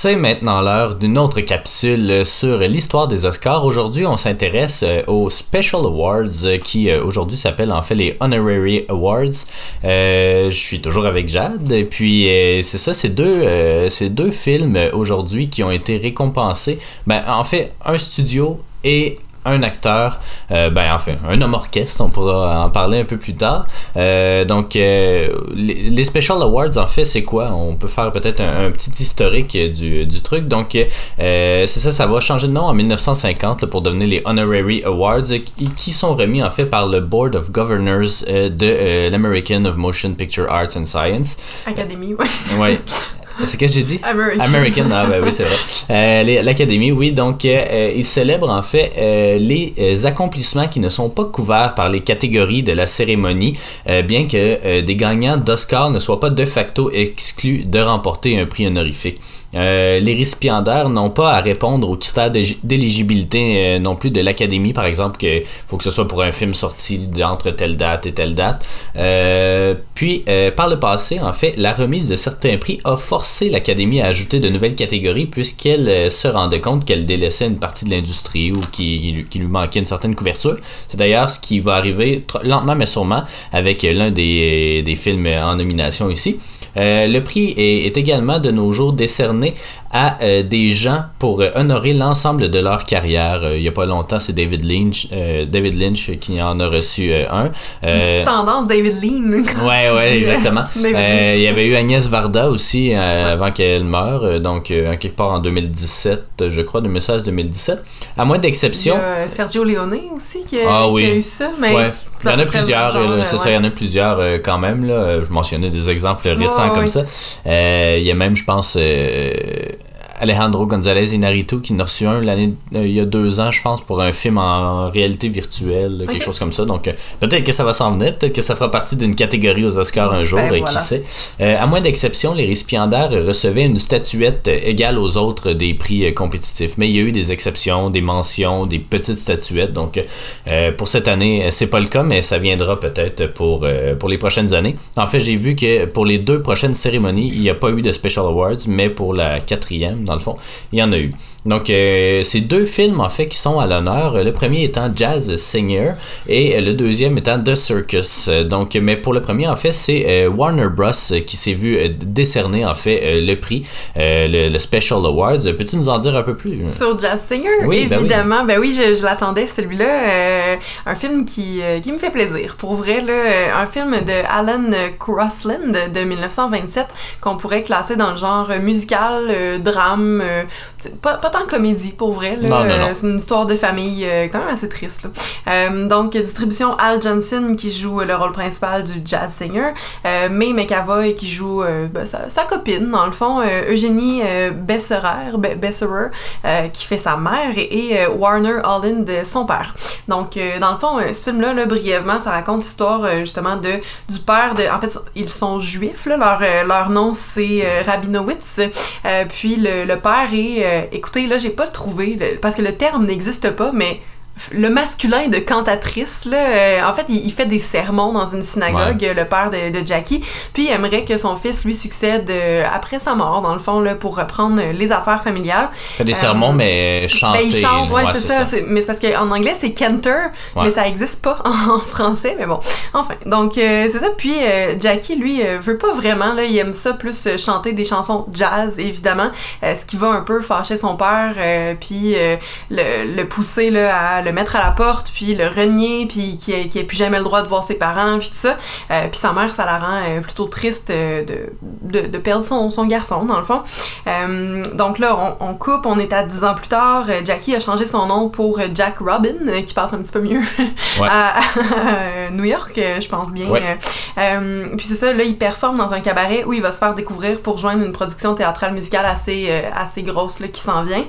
C'est maintenant l'heure d'une autre capsule sur l'histoire des Oscars. Aujourd'hui, on s'intéresse euh, aux Special Awards euh, qui euh, aujourd'hui s'appellent en fait les Honorary Awards. je suis toujours avec Jade. Et puis, c'est ça, c'est deux, c'est deux films aujourd'hui qui ont été récompensés. Ben, en fait, un studio et un acteur, euh, ben enfin un homme orchestre, on pourra en parler un peu plus tard. Euh, donc euh, les, Special Awards en fait c'est quoi? On peut faire peut-être un, petit historique du, du truc. Donc c'est ça, ça va changer de nom en 1950 pour devenir les Honorary Awards qui, sont remis en fait par le Board of Governors de l'American of Motion Picture Arts and Science. Académie, ouais. ouais. C'est qu'est-ce que j'ai dit? American. American, ah ben oui, c'est vrai. Euh, L'Académie, oui. Donc, euh, euh, ils célèbrent en fait euh, les accomplissements qui ne sont pas couverts par les catégories de la cérémonie, bien que des gagnants d'Oscar ne soient pas de facto exclus de remporter un prix honorifique. Euh, les récipiendaires n'ont pas à répondre aux critères d'éligibilité euh, non plus de l'Académie, par exemple, qu'il faut que ce soit pour un film sorti entre telle date et telle date. Euh, puis, par le passé, en fait, la remise de certains prix a forcé l'Académie à ajouter de nouvelles catégories puisqu'elle se rendait compte qu'elle délaissait une partie de l'industrie ou qu'il lui manquait une certaine couverture. C'est d'ailleurs ce qui va arriver lentement mais sûrement avec l'un des, des films en nomination ici. Euh, le prix est, également de nos jours décerné à euh, des gens pour euh, honorer l'ensemble de leur carrière. il n'y a pas longtemps, c'est David Lynch, David Lynch qui en a reçu un. tendance David Lynch. ouais, ouais, exactement. il y avait eu Agnès Varda aussi avant qu'elle meure, donc quelque part en 2017, je crois, 2016-2017. À moins d'exception. Sergio Leone aussi qui a, ah eu ça, mais il y en a plusieurs, c'est ça, il y en a plusieurs quand même. Là. Je mentionnais des exemples récents comme ça. Euh, il y a même, je pense, euh, Alejandro González Inarritu qui n'a reçu un l'année euh, il y a deux ans, je pense, pour un film en réalité virtuelle, quelque chose comme ça. Donc euh, peut-être que ça va s'en venir, peut-être que ça fera partie d'une catégorie aux Oscars un jour, ben, qui sait. Euh, à moins d'exception, les récipiendaires recevaient une statuette égale aux autres des prix compétitifs. Mais il y a eu des exceptions, des mentions, des petites statuettes. Donc pour cette année, c'est pas le cas, mais ça viendra peut-être pour, pour les prochaines années. En fait, j'ai vu que pour les deux prochaines cérémonies, il n'y a pas eu de Special Awards, mais pour la quatrième, dans le fond. Il y en a eu. Donc, euh, c'est deux films, en fait, qui sont à l'honneur. Le premier étant Jazz Singer et le deuxième étant The Circus. Donc, mais pour le premier, en fait, c'est euh, Warner Bros. qui s'est vu euh, décerner, en fait, le prix, le, Special Awards. Peux-tu nous en dire un peu plus? Sur Jazz Singer? Oui, ben évidemment. Ben oui, je, l'attendais, celui-là. un film qui, qui me fait plaisir. Pour vrai, là, un film de Alan Crossland de 1927 qu'on pourrait classer dans le genre musical, drame, pas, pas tant comédie pour vrai. Euh, c'est une histoire de famille euh, quand même assez triste. Euh, donc, distribution Al Johnson qui joue le rôle principal du jazz singer, May McAvoy qui joue ben, sa, copine, dans le fond, Eugénie Besserer, Besserer qui fait sa mère, et, Warner Holland, son père. Donc, dans le fond, ce film-là, là, brièvement, ça raconte l'histoire justement de, du père de. En fait, ils sont juifs, là, leur, leur nom c'est Rabinowitz. puis le, le père est. écoutez, là, j'ai pas trouvé, parce que le terme n'existe pas, mais le masculin de cantatrice, là, euh, en fait, il, fait des sermons dans une synagogue, le père de, Jackie, puis il aimerait que son fils lui succède euh, après sa mort, dans le fond, là, pour reprendre les affaires familiales. Il fait des sermons, mais chanter. Ben, il chante, ouais, c'est ça. Mais c'est parce qu'en anglais, c'est canter, mais ça existe pas en français, mais bon. Enfin, donc, euh, c'est ça. Puis, Jackie, lui, veut pas vraiment, là, il aime ça plus chanter des chansons jazz, évidemment, ce qui va un peu fâcher son père, puis le, le, pousser, là, à le mettre à la porte, puis le renier, puis qui ait, plus jamais le droit de voir ses parents, puis tout ça. Euh, puis sa mère, ça la rend euh, plutôt triste euh, de, de, perdre son, son, garçon, dans le fond. donc là, on, coupe, on est à 10 ans plus tard. Jackie a changé son nom pour Jack Robin, qui passe un petit peu mieux à, New York, je pense bien. puis c'est ça, là, il performe dans un cabaret où il va se faire découvrir pour joindre une production théâtrale musicale assez, assez grosse là, qui s'en vient.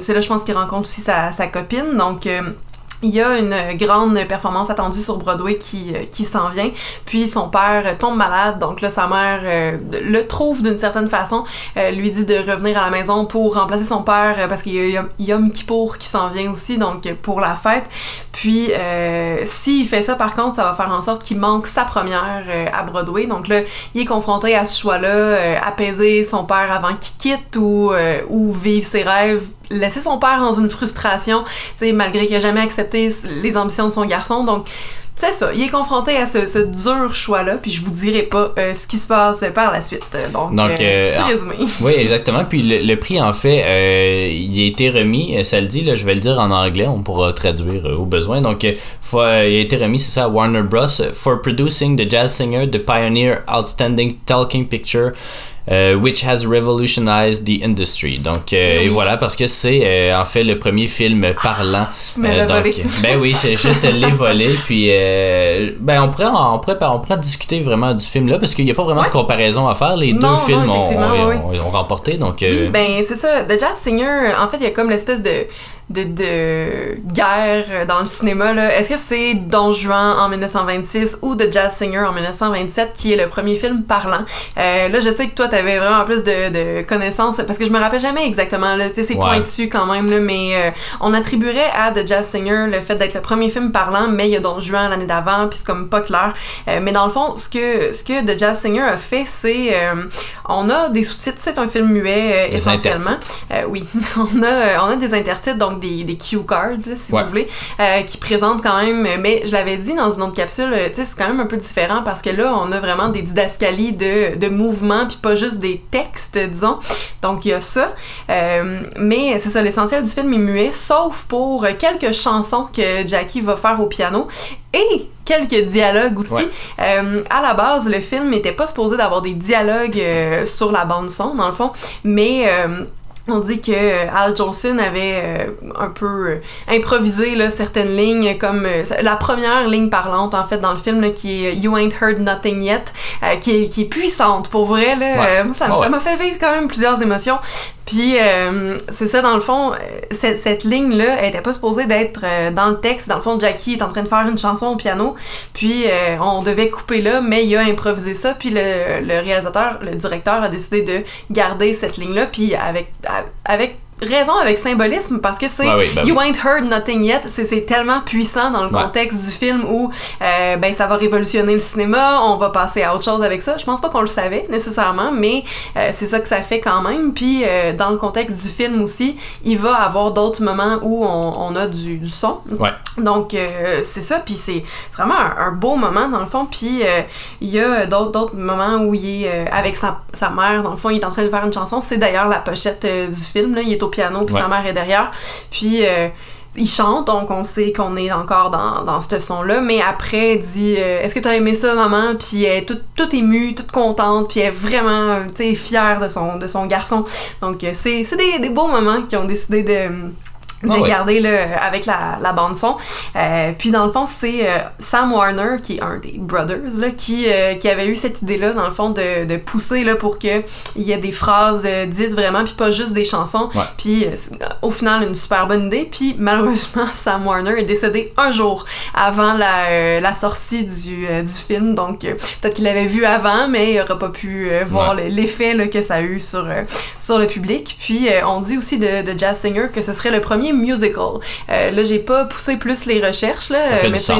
c'est là, je pense qu'il rencontre aussi sa, sa copine. Donc, donc, euh, il y a une grande performance attendue sur Broadway qui, euh, qui s'en vient. Puis son père tombe malade, donc là sa mère euh, le trouve d'une certaine façon, euh, lui dit de revenir à la maison pour remplacer son père parce qu'il y a Yom Kippour qui s'en vient aussi, donc pour la fête. Puis s'il fait ça par contre, ça va faire en sorte qu'il manque sa première à Broadway. Donc là, il est confronté à ce choix-là, apaiser son père avant qu'il quitte ou, ou vivre ses rêves laisser son père dans une frustration, malgré qu'il a jamais accepté les ambitions de son garçon. Donc, c'est ça, il est confronté à ce, ce dur choix-là, puis je vous dirai pas euh, ce qui se passe par la suite. Donc, Donc euh, petit résumé. Oui, exactement. Puis le, prix, en fait, euh, il a été remis, ça le dit, là, je vais le dire en anglais, on pourra traduire au besoin. Donc, il a été remis, c'est ça, à Warner Bros. for producing the jazz singer, the pioneer, outstanding talking picture. Euh, which has revolutionized the industry. Donc, euh, et voilà, parce que c'est euh, en fait le premier film parlant. Ah, donc, ben oui, je, je te l'ai volé. Puis, ben on pourrait, on, pourrait, on pourrait discuter vraiment du film là, parce qu'il n'y a pas vraiment de comparaison à faire. Les deux films ont, ont, remporté. Donc, oui, ben c'est ça. The Jazz Singer, en fait, il y a comme l'espèce de de, de guerre dans le cinéma. Là. Est-ce que c'est Don Juan en 1926 ou The Jazz Singer en 1927 qui est le premier film parlant? Euh, là, je sais que toi, t'avais vraiment plus de, de connaissances parce que je me rappelle jamais exactement. Là, c'est ouais. pointu quand même, là, mais euh, on attribuerait à The Jazz Singer le fait d'être le premier film parlant, mais il y a Don Juan l'année d'avant, puis c'est comme pas clair. Euh, mais dans le fond, ce que, ce que The Jazz Singer a fait, c'est on a des sous-titres, c'est un film muet essentiellement. oui, on a, on a des intertitres, donc des, des cue cards, si vous voulez, euh, qui présentent quand même, mais je l'avais dit dans une autre capsule, euh, tu sais, c'est quand même un peu différent parce que là, on a vraiment des didascalies de, de mouvements, puis pas juste des textes, disons. Donc, il y a ça. Euh, mais c'est ça, l'essentiel du film est muet, sauf pour quelques chansons que Jackie va faire au piano. Et quelques dialogues aussi. à la base, le film n'était pas supposé d'avoir des dialogues sur la bande son, dans le fond, mais on dit que euh, Al Jolson avait euh, un peu euh, improvisé là, certaines lignes, comme la première ligne parlante en fait dans le film là, qui est You Ain't Heard Nothing Yet, qui, est, qui est puissante pour vrai. Là, ça m'a fait vivre quand même plusieurs émotions. Puis euh, c'est ça dans le fond, euh, cette, cette ligne là, elle était pas supposée d'être euh, dans le texte. Dans le fond, Jackie est en train de faire une chanson au piano, puis on devait couper là, mais il a improvisé ça. Puis le, le réalisateur, le directeur a décidé de garder cette ligne là, puis avec avec raison avec symbolisme parce que c'est bah You Ain't Heard Nothing Yet, c'est tellement puissant dans le contexte du film où euh, ben ça va révolutionner le cinéma, on va passer à autre chose avec ça. Je pense pas qu'on le savait nécessairement, mais euh, c'est ça que ça fait quand même. Puis euh, dans le contexte du film aussi, il va avoir d'autres moments où on, on a du, du son. Donc c'est ça, puis c'est vraiment un, beau moment dans le fond. Puis il y a d'autres moments où il est avec sa, sa mère, dans le fond, il est en train de faire une chanson. C'est d'ailleurs la pochette du film, là. il est au piano, puis sa mère est derrière. Puis euh, il chante, donc on sait qu'on est encore dans, dans ce son-là, mais après, il dit euh, Est-ce que tu as aimé ça, maman? Puis elle est toute, toute émue, toute contente, puis elle est vraiment fière de son, de son garçon. Donc euh, c'est des, des beaux moments qui ont décidé de de le, avec la, la bande son. Euh, puis dans le fond, c'est euh, Sam Warner, qui est un des brothers, là, qui, euh, qui avait eu cette idée-là, dans le fond, de, de pousser là, pour qu'il y ait des phrases dites vraiment, puis pas juste des chansons. Puis au final, une super bonne idée. Puis malheureusement, Sam Warner est décédé un jour avant la, la sortie du, du film. Donc peut-être qu'il l'avait vu avant, mais il n'aurait pas pu voir l'effet que ça a eu sur, sur le public. Puis on dit aussi de, de Jazz Singer que ce serait le premier musical. Euh, là, j'ai pas poussé plus les recherches, là, mais ça,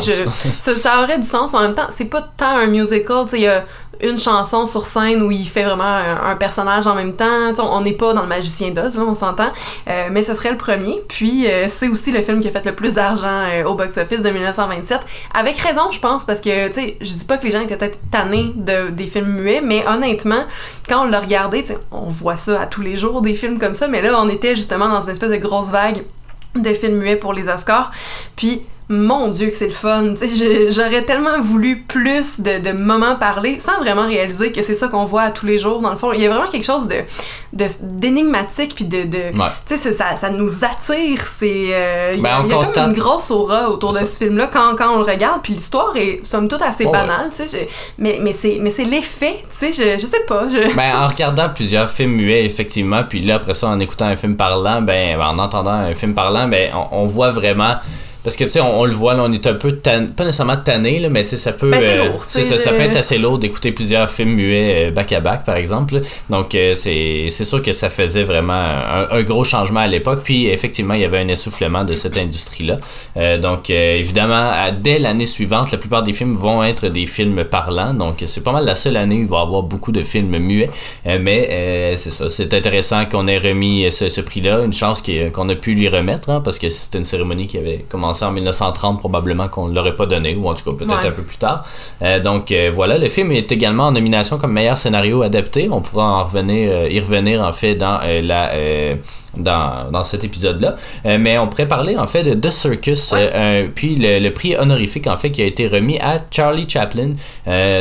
ça, aurait du sens. En même temps, c'est pas tant un musical, il y a une chanson sur scène où il fait vraiment un, personnage en même temps. on n'est pas dans le Magicien d'Oz, on s'entend. Euh, mais ce serait le premier. Puis euh, c'est aussi le film qui a fait le plus d'argent au box-office de 1927. Avec raison, je pense, parce que, tu sais, je dis pas que les gens étaient peut-être tannés de, des films muets, mais honnêtement, quand on l'a regardé, on voit ça à tous les jours, des films comme ça, mais là, on était justement dans une espèce de grosse vague de films muets pour les Oscars. Puis mon Dieu que c'est le fun. J'aurais tellement voulu plus de, de, moments parlés sans vraiment réaliser que c'est ça qu'on voit à tous les jours. Dans le fond, il y a vraiment quelque chose de d'énigmatique puis de, de tu sais ça, ça nous attire. C'est euh, il y a, ben, comme une grosse aura autour de ce film-là quand, quand on le regarde. Puis l'histoire est somme toute assez banale. Tu sais, mais mais c'est mais c'est l'effet. Tu sais, je, je sais pas. Je... Ben en regardant plusieurs films muets effectivement, puis là après ça en écoutant un film parlant, ben en entendant un film parlant, ben on, on voit vraiment parce que tu sais, on, le voit, là, on est un peu tan... pas nécessairement tanné, là, mais tu sais, ça peut. Ben, ça, ça, peut être assez lourd d'écouter plusieurs films muets back-à-back, par exemple. Donc c'est sûr que ça faisait vraiment un, gros changement à l'époque. Puis effectivement, il y avait un essoufflement de cette industrie-là. donc évidemment, dès l'année suivante, la plupart des films vont être des films parlants. Donc c'est pas mal la seule année où il va y avoir beaucoup de films muets. mais c'est ça, c'est intéressant qu'on ait remis ce, prix-là. Une chance qu'on a pu lui remettre, hein, parce que c'était une cérémonie qui avait commencé en 1930, probablement qu'on ne l'aurait pas donné, ou en tout cas peut-être un peu plus tard. Euh, donc euh, voilà, le film est également en nomination comme meilleur scénario adapté. On pourra en revenir, euh, y revenir en fait dans la dans, dans cet épisode-là. Euh, mais on pourrait parler en fait de The Circus, euh, euh, puis le, prix honorifique en fait qui a été remis à Charlie Chaplin.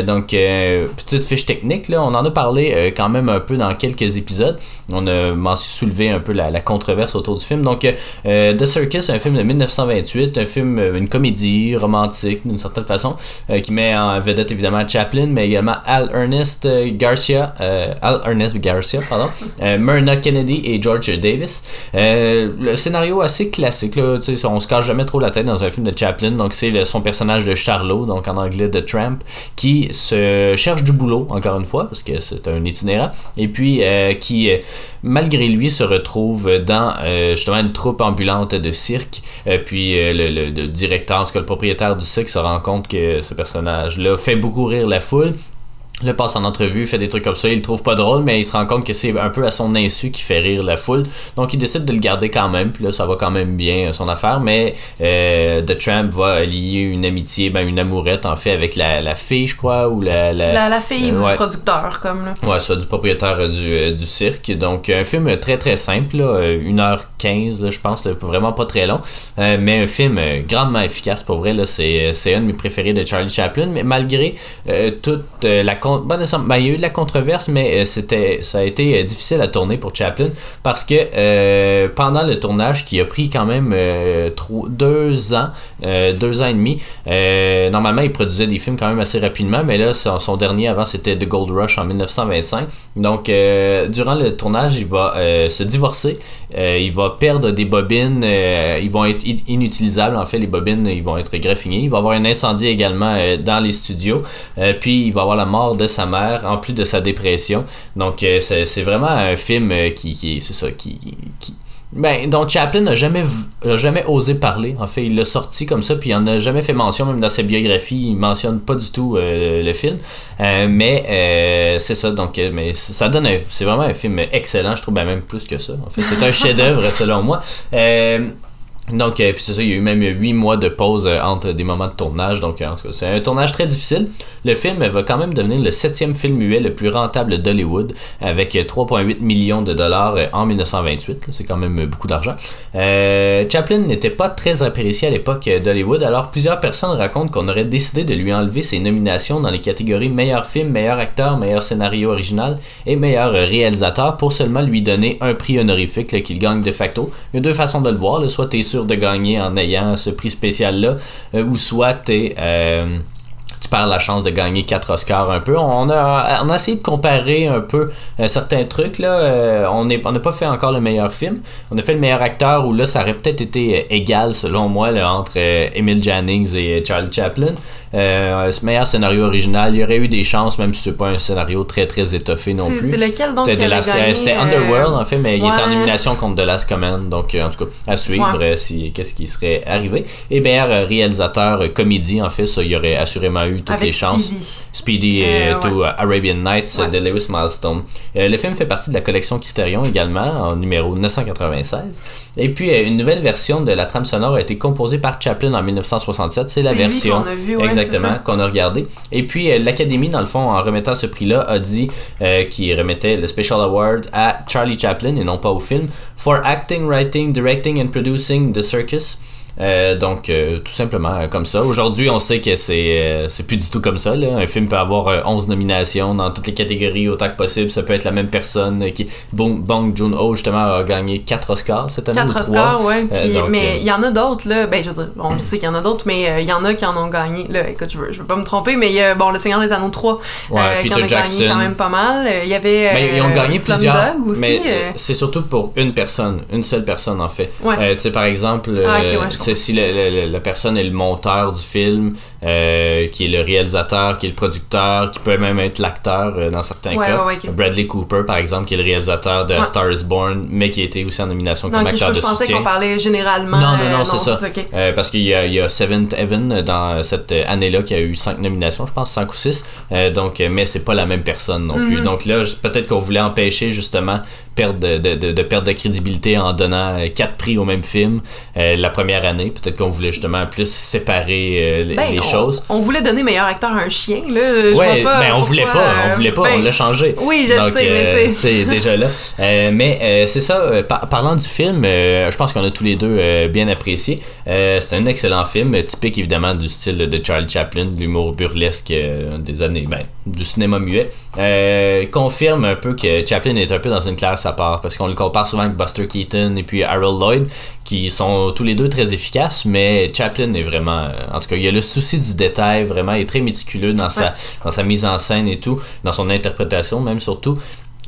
donc, petite fiche technique, là, on en a parlé quand même un peu dans quelques épisodes. On a soulevé un peu la, la, controverse autour du film. Donc, The Circus, un film de 1928, un film, une comédie romantique d'une certaine façon, qui met en vedette évidemment Chaplin, mais également Al Ernest Garcia, Al Ernest Garcia, pardon, Myrna Kennedy et George Davis. Euh, le scénario assez classique, là, on se cache jamais trop la tête dans un film de Chaplin. Donc, c'est son personnage de Charlot, donc en anglais de Tramp, qui se cherche du boulot, encore une fois, parce que c'est un itinérant, et puis euh, qui, euh, malgré lui, se retrouve dans justement une troupe ambulante de cirque. puis le, le, directeur, en tout cas le propriétaire du cirque, se rend compte que ce personnage-là fait beaucoup rire la foule le passe en entrevue, fait des trucs comme ça, il le trouve pas drôle, mais il se rend compte que c'est un peu à son insu qui fait rire la foule. Donc il décide de le garder quand même, puis là ça va quand même bien son affaire, mais euh, The Tramp va lier une amitié, ben une amourette en fait avec la, la fille, je crois, ou la... La, la, fille du producteur, comme là. Ouais, ça, du propriétaire du, euh, du cirque. Donc un film très très simple, là, 1h15, je pense, vraiment pas très long, euh, mais un film grandement efficace pour vrai, là, c'est, c'est un de mes préférés de Charlie Chaplin, mais malgré toute la ben, il y a eu de la controverse, mais euh, c'était, ça a été euh, difficile à tourner pour Chaplin parce que euh, pendant le tournage qui a pris quand même deux ans, deux ans et demi, normalement il produisait des films quand même assez rapidement, mais là son, dernier avant c'était The Gold Rush en 1925. Donc durant le tournage, il va se divorcer, il va perdre des bobines, ils vont être inutilisables en fait, les bobines ils vont être graffinées. Il va avoir un incendie également dans les studios, puis il va avoir la mort de sa mère, en plus de sa dépression. Donc, euh, c'est vraiment un film euh, qui, qui c'est ça, qui, qui ben, dont Chaplin n'a jamais, jamais osé parler. En fait, il l'a sorti comme ça, puis il en a jamais fait mention, même dans sa biographie, il mentionne pas du tout euh, le film. mais c'est ça, donc, mais ça donne, c'est vraiment un film excellent, je trouve, ben, même plus que ça. En fait, c'est un chef-d'œuvre selon moi. Donc, euh, puis c'est ça, il y a eu même 8 mois de pause euh, entre des moments de tournage. Donc, en tout cas, c'est un tournage très difficile. Le film va quand même devenir le septième film muet le plus rentable d'Hollywood, avec 3,8 euh, millions de dollars en 1928. C'est quand même beaucoup d'argent. Chaplin n'était pas très apprécié à l'époque d'Hollywood, alors plusieurs personnes racontent qu'on aurait décidé de lui enlever ses nominations dans les catégories meilleur film, meilleur acteur, meilleur scénario original et meilleur réalisateur pour seulement lui donner un prix honorifique qu'il gagne de facto. Il y a deux façons de le voir. Soit t'es de gagner en ayant ce prix spécial-là, euh, ou soit tu perds la chance de gagner 4 Oscars un peu. On a, on a essayé de comparer un peu euh, certains trucs. Là. on n'a on pas fait encore le meilleur film. On a fait le meilleur acteur où là, ça aurait peut-être été égal, selon moi, entre Emile Jannings et Charlie Chaplin. Euh, meilleur scénario original, il y aurait eu des chances, même si c'est pas un scénario très très étoffé non plus. C'était lequel donc C'était euh, Underworld en fait, mais il était en nomination contre The Last Command, donc euh, en tout cas à suivre euh, si qu'est-ce qui serait arrivé. Et meilleur réalisateur comédie en fait, ça il y aurait assurément eu toutes les chances. Speedy, et to Arabian Nights de Lewis Milestone. le film fait partie de la collection Criterion également en numéro 996. Et puis une nouvelle version de la trame sonore a été composée par Chaplin en 1967. C'est la version. Exactement, qu'on a regardé. Et puis, euh, l'Académie, dans le fond, en remettant ce prix-là, a dit euh, qu'il remettait le Special Award à Charlie Chaplin et non pas au film, for acting, writing, directing and producing The Circus. Euh, donc, euh, tout simplement euh, comme ça. Aujourd'hui, on sait que c'est c'est plus du tout comme ça. Là. Un film peut avoir 11 nominations dans toutes les catégories autant que possible. Ça peut être la même personne. qui Bong, Bong Joon-ho, justement, a gagné 4 Oscars cette année. 4 Oscars, ouais. mais il y en a d'autres, là. Ben, je veux dire, on sait qu'il y en a d'autres, mais il y en a qui en ont gagné. Là, écoute, je veux, je veux pas me tromper, mais bon, Le Seigneur des Anneaux 3 ouais, qui en a Jackson. gagné quand même pas mal. Il y avait. Mais ils ont gagné plusieurs. Aussi, mais c'est surtout pour une personne, une seule personne, en fait. Ouais. tu sais, par exemple, ah, si la, personne est le monteur du film, euh, qui est le réalisateur, qui est le producteur, qui peut même être l'acteur euh, dans certains cas. Bradley Cooper, par exemple, qui est le réalisateur de Star is Born, mais qui a été aussi en nomination comme acteur de soutien. Je pensais qu'on parlait généralement. Non, non, non, c'est ça. parce qu'il y a, il y a Seventh Heaven dans cette année-là qui a eu cinq nominations, je pense, cinq ou six. donc, mais c'est pas la même personne non plus. Mm-hmm. Donc là, peut-être qu'on voulait empêcher justement perte de, de, de, perte de crédibilité en donnant euh, quatre prix au même film euh, la première année. Peut-être qu'on voulait justement plus séparer euh, les, ben, choses. On voulait donner meilleur acteur à un chien, là. Je ouais, pas ben on voulait pas, on voulait pas, on ben, l'a changé. Oui, je Donc, sais, mais déjà là. mais c'est ça, parlant du film, je pense qu'on a tous les deux bien apprécié. c'est un excellent film, typique évidemment du style de Charlie Chaplin, de l'humour burlesque des années, ben, du cinéma muet. confirme un peu que Chaplin est un peu dans une classe à part parce qu'on le compare souvent avec Buster Keaton et puis Harold Lloyd qui sont tous les deux très efficaces mais Chaplin est vraiment en tout cas il a le souci du détail vraiment il est très méticuleux dans sa dans sa mise en scène et tout dans son interprétation même surtout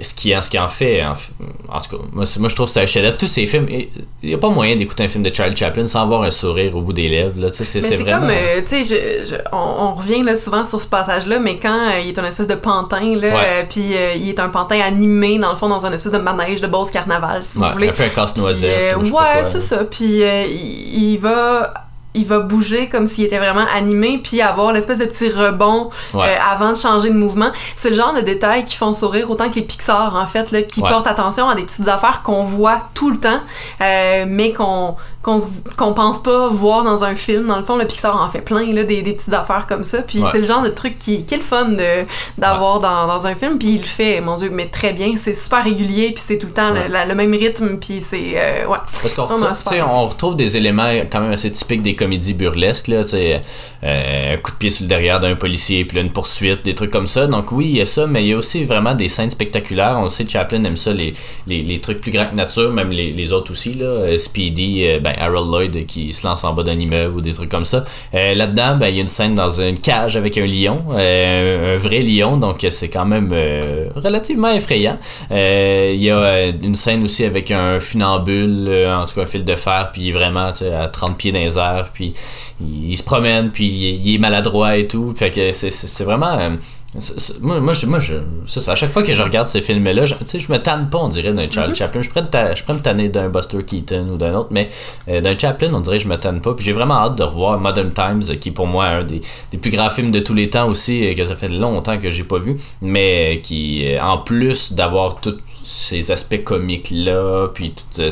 ce qui, ce qui en fait, en, tout cas, moi, moi je trouve ça un chef Tous ces films, il n'y a pas moyen d'écouter un film de Charlie Chaplin sans avoir un sourire au bout des lèvres. Là, c'est, c'est vraiment... comme, euh, tu sais, on, on, revient là, souvent sur ce passage-là, mais quand euh, il est un espèce de pantin, là, euh, puis il est un pantin animé, dans le fond, dans un espèce de manège de Beauce Carnaval, si vous voulez. Un peu un casse-noisette. ouais, c'est ça. Puis il, il va il va bouger comme s'il était vraiment animé, puis avoir l'espèce de petit rebond euh, avant de changer de mouvement. C'est le genre de détails qui font sourire autant que les Pixar, en fait, là, qui portent attention à des petites affaires qu'on voit tout le temps, euh, mais qu'on qu'on pense pas voir dans un film. Dans le fond, le Pixar en fait plein, là, des, des petites affaires comme ça. Puis c'est le genre de truc qui, qui est le fun d'avoir dans, dans, un film. Puis il le fait, mon Dieu, mais très bien. C'est super régulier, puis c'est tout le temps le, même rythme, puis c'est... Euh, ouais. Parce qu'on on retrouve des éléments quand même assez typiques des comédies burlesques, là, euh, un coup de pied sur le derrière d'un policier, puis là, une poursuite, des trucs comme ça. Donc oui, il y a ça, mais il y a aussi vraiment des scènes spectaculaires. On sait, Chaplin aime ça, les, les, les trucs plus grands que nature, même les, les autres aussi, là. Euh, Speedy, ben, Harold Lloyd qui se lance en bas d'un immeuble ou des trucs comme ça. Euh, là-dedans, ben, il y a une scène dans une cage avec un lion, euh, un vrai lion, donc c'est quand même euh, relativement effrayant. Il y a une scène aussi avec un funambule, en tout cas un fil de fer, puis vraiment à 30 pieds dans les airs, puis il, se promène, puis il, est maladroit et tout. Fait c'est vraiment moi, moi, je, moi je, c'est ça. À chaque fois que je regarde ces films-là, je, je me tanne pas, on dirait, d'un Charlie mm-hmm. Chaplin. Je pourrais, je pourrais me tanner d'un Buster Keaton ou d'un autre, mais euh, d'un Chaplin, on dirait je me tanne pas. Puis j'ai vraiment hâte de revoir Modern Times, qui pour moi est un des, des plus grands films de tous les temps aussi, que ça fait longtemps que j'ai pas vu, mais qui, euh, en plus d'avoir tous ces aspects comiques-là, puis tout, euh,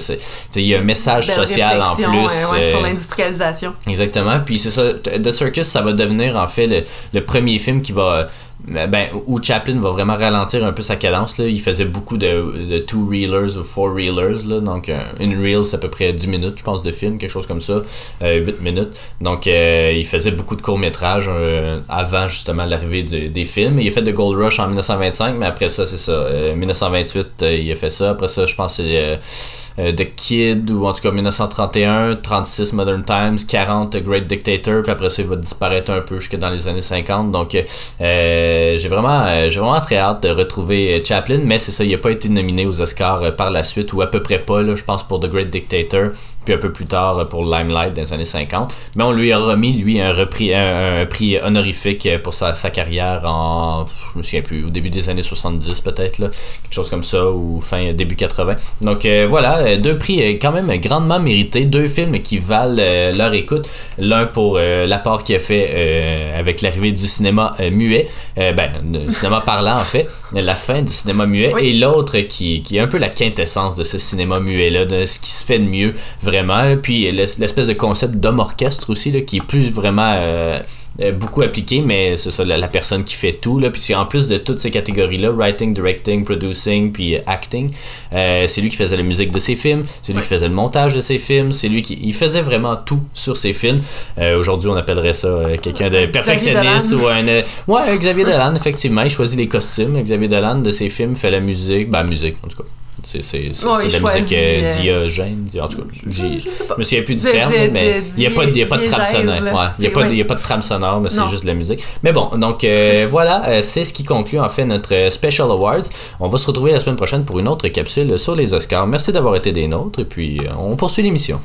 il y a un message social en plus. Ouais, sur l'industrialisation. Exactement. Puis c'est ça, The Circus, ça va devenir en fait le, le premier film qui va ben, où Chaplin va vraiment ralentir un peu sa cadence. Là. Il faisait beaucoup de, de two reelers ou four reelers. Là. Donc, euh, une reel, c'est à peu près 10 minutes, je pense, de film, quelque chose comme ça. Euh, 8 minutes. Donc, euh, il faisait beaucoup de courts-métrages euh, avant justement l'arrivée des films. Il a fait de Gold Rush en 1925, mais après ça, c'est ça. 1928, il a fait ça. Après ça, je pense que c'est The Kid, ou en tout cas 1931, 36 Modern Times, 40 Great Dictator, puis après ça, il va disparaître un peu jusqu'à dans les années 50. Donc, euh, euh, j'ai vraiment, euh, vraiment très hâte de retrouver euh, Chaplin, mais c'est ça, il n'a pas été nominé aux Oscars par la suite, ou à peu près pas, là, je pense, pour The Great Dictator, puis un peu plus tard pour Limelight dans les années 50. Mais on lui a remis, lui, un, repris, un, prix honorifique pour sa, sa, carrière en, je me souviens plus, au début des années 70 peut-être, là, quelque chose comme ça, ou fin, début 80. Donc voilà, deux prix quand même grandement mérités, deux films qui valent leur écoute. L'un pour l'apport qu'il a fait avec l'arrivée du cinéma muet, euh, ben, le cinéma parlant en fait, la fin du cinéma muet, et l'autre qui, qui est un peu la quintessence de ce cinéma muet-là, de ce qui se fait de mieux vraiment, puis l'espèce de concept d'homme orchestre aussi, là, qui est plus vraiment... Euh, euh, beaucoup appliqué, mais c'est ça, la, personne qui fait tout. Là, puis en plus de toutes ces catégories-là, writing, directing, producing, puis acting, euh, c'est lui qui faisait la musique de ses films, c'est lui qui faisait le montage de ses films, c'est lui qui il faisait vraiment tout sur ses films. Euh, aujourd'hui, on appellerait ça quelqu'un de perfectionniste ou un. ouais, Xavier Dolan, effectivement, il choisit les costumes. Xavier Dolan de ses films fait la musique, ben, musique en tout cas. C'est de la musique euh, diogène. En tout cas, je, me souviens plus du terme, mais il n'y a, pas, a pas de trame sonore. Il n'y a, pas, a pas de trame sonore, mais c'est juste de la musique. Mais bon, donc euh, voilà, euh, c'est ce qui conclut en fait notre Special Awards. On va se retrouver la semaine prochaine pour une autre capsule sur les Oscars. Merci d'avoir été des nôtres et puis on poursuit l'émission.